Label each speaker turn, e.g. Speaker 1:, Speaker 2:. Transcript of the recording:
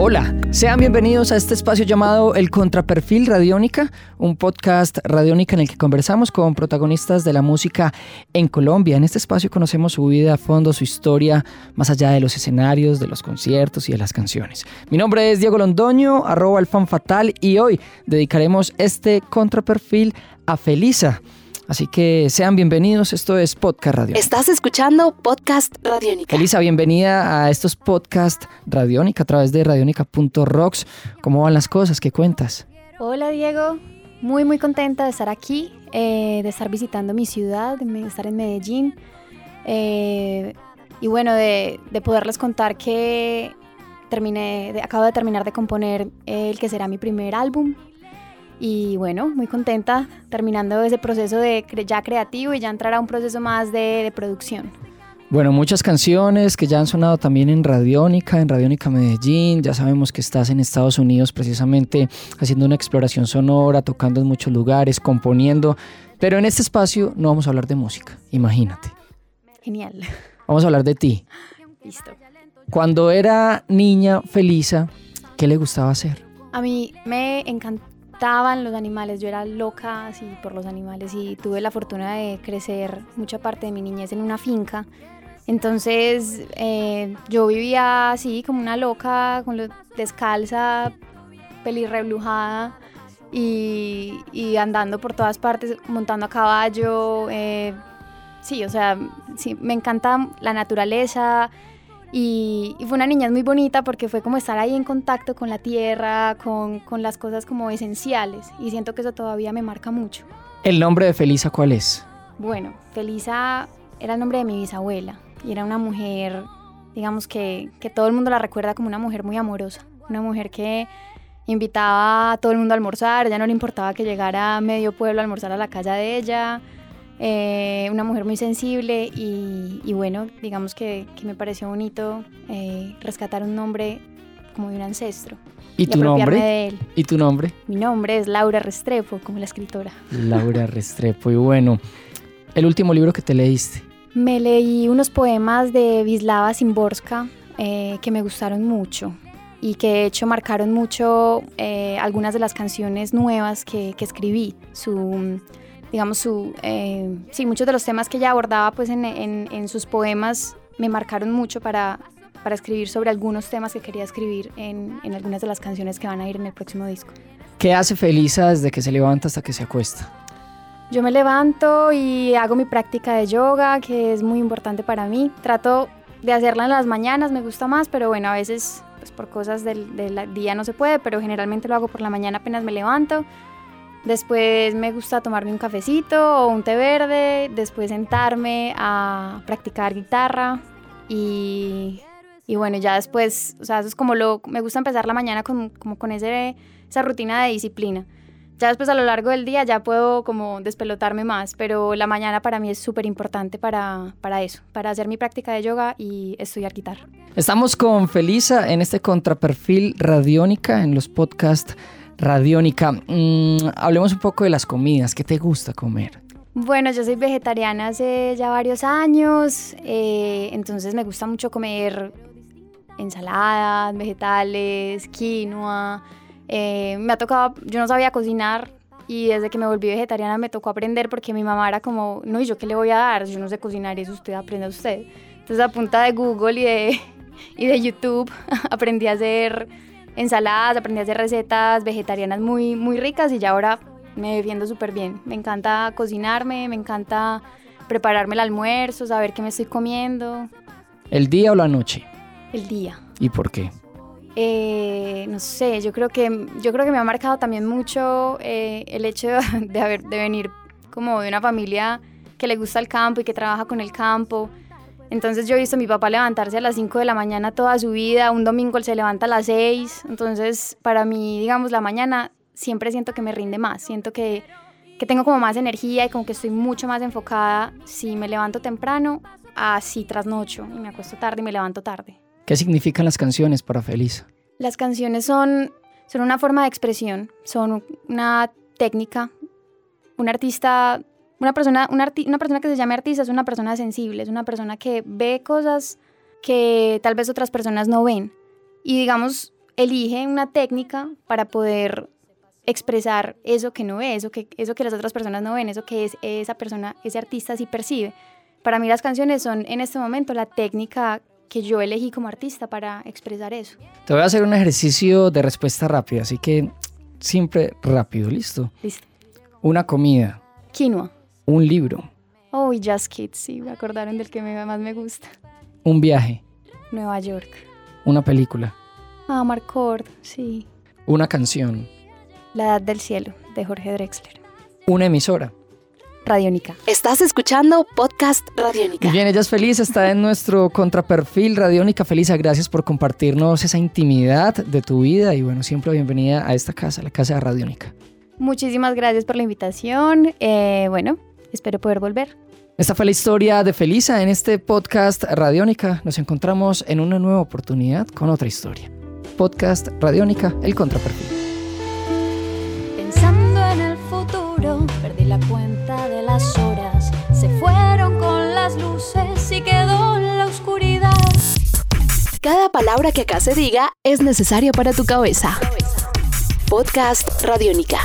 Speaker 1: Hola, sean bienvenidos a este espacio llamado El Contraperfil Radiónica, un podcast radiónica en el que conversamos con protagonistas de la música en Colombia. En este espacio conocemos su vida a fondo, su historia, más allá de los escenarios, de los conciertos y de las canciones. Mi nombre es Diego Londoño, arroba el y hoy dedicaremos este contraperfil a Felisa Así que sean bienvenidos, esto es Podcast Radio.
Speaker 2: Estás escuchando Podcast Radiónica.
Speaker 1: Elisa, bienvenida a estos Podcast Radiónica a través de radionica.rocks. ¿Cómo van las cosas? ¿Qué cuentas?
Speaker 3: Hola Diego, muy muy contenta de estar aquí, eh, de estar visitando mi ciudad, de estar en Medellín. Eh, y bueno, de, poderles contar que terminé, acabo de terminar de componer el que será mi primer álbum, y bueno, muy contenta terminando ese proceso de ya creativo y ya entrar a un proceso más de, producción.
Speaker 1: Bueno, muchas canciones que ya han sonado también en Radiónica, en Radiónica Medellín. Ya sabemos que estás en Estados Unidos precisamente haciendo una exploración sonora, tocando en muchos lugares, componiendo. Pero en este espacio no vamos a hablar de música, imagínate.
Speaker 3: Genial.
Speaker 1: Vamos a hablar de ti.
Speaker 3: Listo.
Speaker 1: Cuando era niña, Felisa, ¿qué le gustaba hacer?
Speaker 3: A mí me encantó encantaban los animales, yo era loca así por los animales y tuve la fortuna de crecer mucha parte de mi niñez en una finca. Entonces eh, yo vivía así como una loca, con lo, descalza, pelirreblujada y, y, andando por todas partes, montando a caballo. Eh, sí, o sea, sí, me encanta la naturaleza, y, fue una niña muy bonita porque fue como estar ahí en contacto con la tierra, con, con, las cosas como esenciales. Y siento que eso todavía me marca mucho.
Speaker 1: ¿El nombre de Felisa cuál es?
Speaker 3: Bueno, Felisa era el nombre de mi bisabuela. Y era una mujer, digamos que, que todo el mundo la recuerda como una mujer muy amorosa. Una mujer que invitaba a todo el mundo a almorzar. Ya no le importaba que llegara medio pueblo a almorzar a la casa de ella. Eh, una mujer muy sensible y, bueno, digamos que, me pareció bonito eh, rescatar un nombre como de un ancestro.
Speaker 1: ¿Y, tu nombre? ¿Y tu nombre?
Speaker 3: Mi nombre es Laura Restrepo, como la escritora.
Speaker 1: Laura Restrepo, y bueno, el último libro que te leíste.
Speaker 3: Me leí unos poemas de Vislava Simborska eh, que me gustaron mucho y que de hecho marcaron mucho algunas de las canciones nuevas que, que escribí. Su digamos, su, eh, sí, muchos de los temas que ella abordaba pues en, en, sus poemas me marcaron mucho para, para, escribir sobre algunos temas que quería escribir en, en, algunas de las canciones que van a ir en el próximo disco.
Speaker 1: ¿Qué hace Felisa desde que se levanta hasta que se acuesta?
Speaker 3: Yo me levanto y hago mi práctica de yoga, que es muy importante para mí. Trato de hacerla en las mañanas, me gusta más, pero bueno, a veces pues por cosas del, del día no se puede, pero generalmente lo hago por la mañana apenas me levanto. Después me gusta tomarme un cafecito o un té verde, después sentarme a practicar guitarra y, y bueno, ya después, o sea, eso es como lo, me gusta empezar la mañana con, como con ese, esa rutina de disciplina. Ya después a lo largo del día ya puedo como despelotarme más, pero la mañana para mí es súper importante para, para eso, para hacer mi práctica de yoga y estudiar guitarra.
Speaker 1: Estamos con Felisa en este contraperfil radiónica en los podcasts Radiónica, mm, hablemos un poco de las comidas. ¿Qué te gusta comer?
Speaker 3: Bueno, yo soy vegetariana hace ya varios años, eh, entonces me gusta mucho comer ensaladas, vegetales, quinoa. Eh, me ha tocado, yo no sabía cocinar y desde que me volví vegetariana me tocó aprender porque mi mamá era como, no, ¿y yo qué le voy a dar? Yo no sé cocinar, eso usted aprende a usted. Entonces a punta de Google y de, y de YouTube aprendí a hacer ensaladas, aprendí a hacer recetas vegetarianas muy, muy ricas y ya ahora me defiendo súper bien. Me encanta cocinarme, me encanta prepararme el almuerzo, saber qué me estoy comiendo.
Speaker 1: ¿El día o la noche?
Speaker 3: El día.
Speaker 1: ¿Y por qué?
Speaker 3: Eh, no sé, yo creo que, yo creo que me ha marcado también mucho eh, el hecho de, haber, de venir como de una familia que le gusta el campo y que trabaja con el campo. Entonces yo he visto a mi papá levantarse a las 5 de la mañana toda su vida, un domingo él se levanta a las 6, entonces para mí, digamos, la mañana siempre siento que me rinde más, siento que, que tengo como más energía y como que estoy mucho más enfocada si me levanto temprano a si trasnocho y me acuesto tarde y me levanto tarde.
Speaker 1: ¿Qué significan las canciones para Felisa?
Speaker 3: Las canciones son, son una forma de expresión, son una técnica. Un artista, una persona, una, una persona que se llame artista es una persona sensible, es una persona que ve cosas que tal vez otras personas no ven. Y digamos, elige una técnica para poder expresar eso que no ve, eso que, eso que las otras personas no ven, eso que es, esa persona, ese artista sí percibe. Para mí las canciones son en este momento la técnica que yo elegí como artista para expresar eso.
Speaker 1: Te voy a hacer un ejercicio de respuesta rápida, así que siempre rápido, ¿listo?
Speaker 3: Listo.
Speaker 1: Una comida.
Speaker 3: Quinoa.
Speaker 1: Un libro.
Speaker 3: Oh, y Just Kids, sí, me acordaron del que más me gusta.
Speaker 1: Un viaje.
Speaker 3: Nueva York.
Speaker 1: Una película.
Speaker 3: Ah, Marcord, sí.
Speaker 1: Una canción.
Speaker 3: La Edad del Cielo, de Jorge Drexler.
Speaker 1: Una emisora.
Speaker 3: Radiónica.
Speaker 2: Estás escuchando Podcast Radiónica.
Speaker 1: Bien, ella es feliz, está en nuestro contraperfil Radiónica. Felisa, gracias por compartirnos esa intimidad de tu vida y bueno, siempre bienvenida a esta casa, la casa de Radiónica.
Speaker 3: Muchísimas gracias por la invitación. Eh, bueno, espero poder volver.
Speaker 1: Esta fue la historia de Felisa en este podcast Radiónica. Nos encontramos en una nueva oportunidad con otra historia. Podcast Radiónica, el contraperfil.
Speaker 4: Pensando en el futuro, perdí la cuenta de las horas. Se fueron con las luces y quedó la oscuridad.
Speaker 2: Cada palabra que acá se diga es necesaria para tu cabeza. Podcast Radiónica.